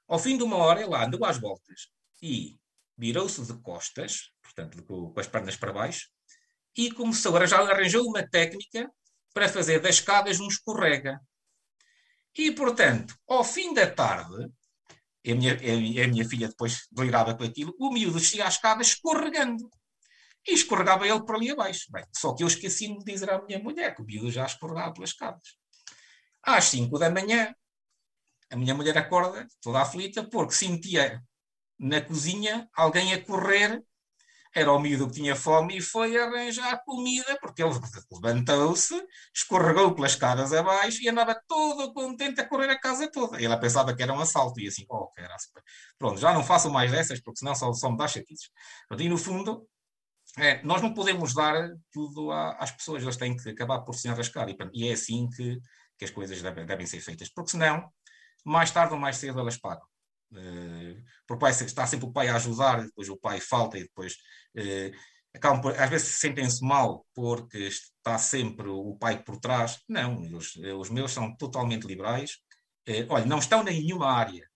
Ao fim de uma hora, lá andou às voltas e virou-se de costas, portanto, com, com as pernas para baixo, e começou, já arranjou uma técnica para fazer das escadas um escorrega. E, portanto, ao fim da tarde, a minha, a minha filha depois delirava com aquilo, o miúdo chega à escada escorregando. E escorregava ele por ali abaixo. Bem, só que eu esqueci-me de dizer à minha mulher que o miúdo já escorregava pelas escadas. Às 5 da manhã, a minha mulher acorda, toda aflita, porque sentia na cozinha alguém a correr era o miúdo que tinha fome e foi arranjar comida, porque ele levantou-se, escorregou pelas caras abaixo e andava todo contente a correr a casa toda. E ela pensava que era um assalto, e assim, oh, era Pronto, já não façam mais dessas, porque senão só, só me dá chatices. E no fundo, é, nós não podemos dar tudo às pessoas, elas têm que acabar por se enrascar. E, e é assim que, que as coisas devem, devem ser feitas, porque senão, mais tarde ou mais cedo, elas pagam. Uh, porque pai, está sempre o pai a ajudar, depois o pai falta e depois uh, acabam por, às vezes sentem-se mal porque está sempre o pai por trás. Não, os, os meus são totalmente liberais. Uh, olha, não estão em nenhuma área,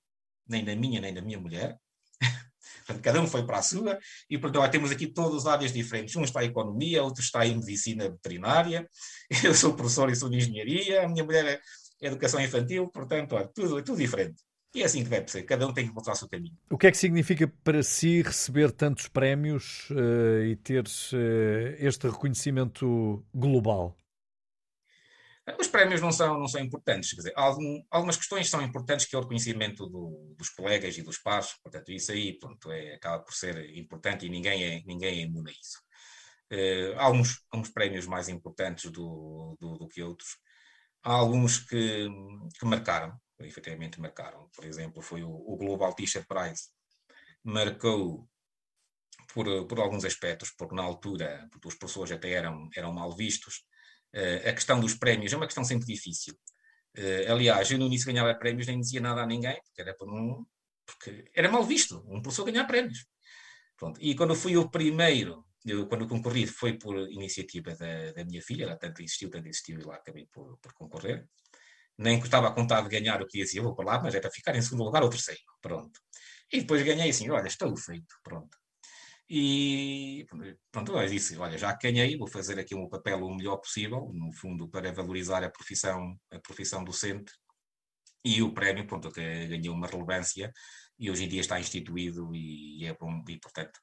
nem na minha, nem na minha mulher. Cada um foi para a sua, e portanto, temos aqui todas as áreas diferentes. Um está em economia, outro está em medicina veterinária, eu sou professor e sou de engenharia, a minha mulher é educação infantil, portanto, olha, tudo, tudo diferente. E é assim que deve ser, cada um tem que encontrar o seu caminho. O que é que significa para si receber tantos prémios uh, e ter uh, este reconhecimento global? Os prémios não são, não são importantes, quer dizer, algum, algumas questões são importantes, que é o reconhecimento do, dos colegas e dos pares, portanto, isso aí pronto, é, acaba por ser importante e ninguém é, ninguém é imune a isso. Uh, há uns, uns prémios mais importantes do, do, do, que outros, há alguns que, que marcaram, efetivamente marcaram, por exemplo, foi o, o Global T-shirt Prize, marcou por, por alguns aspectos, porque na altura os professores até eram, eram mal vistos, Uh, a questão dos prémios é uma questão sempre difícil. Uh, aliás, eu no início ganhava prémios, nem dizia nada a ninguém, porque era, por um, porque era mal visto um professor ganhar prémios. Pronto. E quando fui o primeiro, eu, quando concorri, foi por iniciativa da, da, minha filha, ela tanto insistiu, tanto insistiu, e lá acabei por, por concorrer. Nem estava a contar de ganhar o que ia dizer, eu vou para lá, mas é para ficar em segundo lugar ou terceiro. Pronto. E depois ganhei assim, olha, estou feito, pronto. E pronto, eu disse, olha, já ganhei, vou fazer aqui um papel o melhor possível, no fundo, para valorizar a profissão, a profissão docente. E o prémio, pronto, que ganhou uma relevância e hoje em dia está instituído e, é bom, e portanto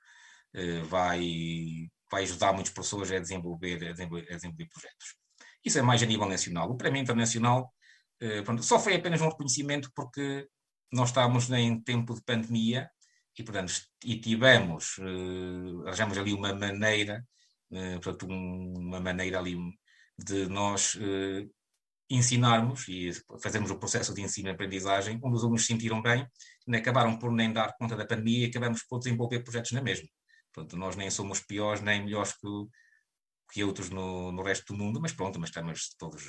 eh, vai, vai ajudar muitas pessoas a desenvolver, a desenvolver, a desenvolver projetos. Isso é mais a nível nacional. O prémio internacional pronto, só foi apenas um reconhecimento porque nós estávamos em tempo de pandemia e, portanto, e tivemos, uh, arranjamos ali uma maneira, uh, portanto, um, uma maneira ali de nós uh, ensinarmos e fazermos o processo de ensino-aprendizagem, onde os alunos se sentiram bem, e acabaram por nem dar conta da pandemia e acabamos por desenvolver projetos na mesma. Portanto, nós nem somos piores nem melhores que, que outros no, no resto do mundo, mas pronto, mas estamos todos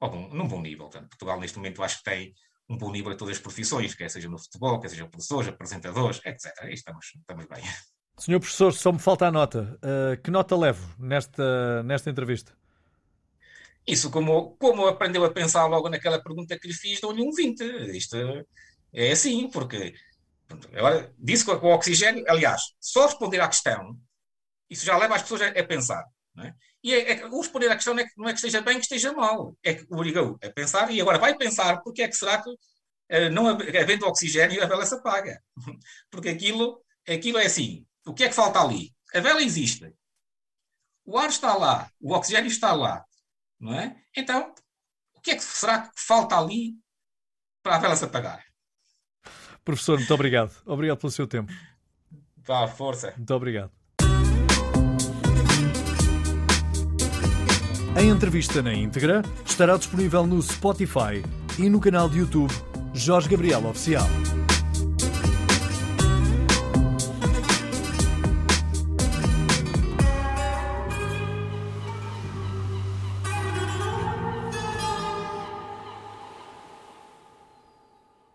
num bom nível. Portanto, Portugal, neste momento, acho que tem um bom nível a todas as profissões, quer seja no futebol, quer seja professores, apresentadores, etc. Aí estamos, estamos bem. Senhor professor, só me falta a nota. Uh, que nota levo nesta, nesta entrevista? Isso, como, como aprendeu a pensar logo naquela pergunta que lhe fiz, dou-lhe um 20. Isto é assim, porque agora disse com o oxigênio, aliás, só responder à questão, isso já leva as pessoas a, a pensar. É? E é, é, o responder à questão não é, que, não é que esteja bem, que esteja mal. É que obrigou a pensar e agora vai pensar porque é que será que, uh, não havendo oxigênio, a vela se apaga. Porque aquilo, aquilo é assim. O que é que falta ali? A vela existe. O ar está lá. O oxigênio está lá. Não é? Então, o que é que será que falta ali para a vela se apagar? Professor, muito obrigado. Obrigado pelo seu tempo. Vá, força. Muito obrigado. A entrevista na íntegra estará disponível no Spotify e no canal de YouTube Jorge Gabriel Oficial.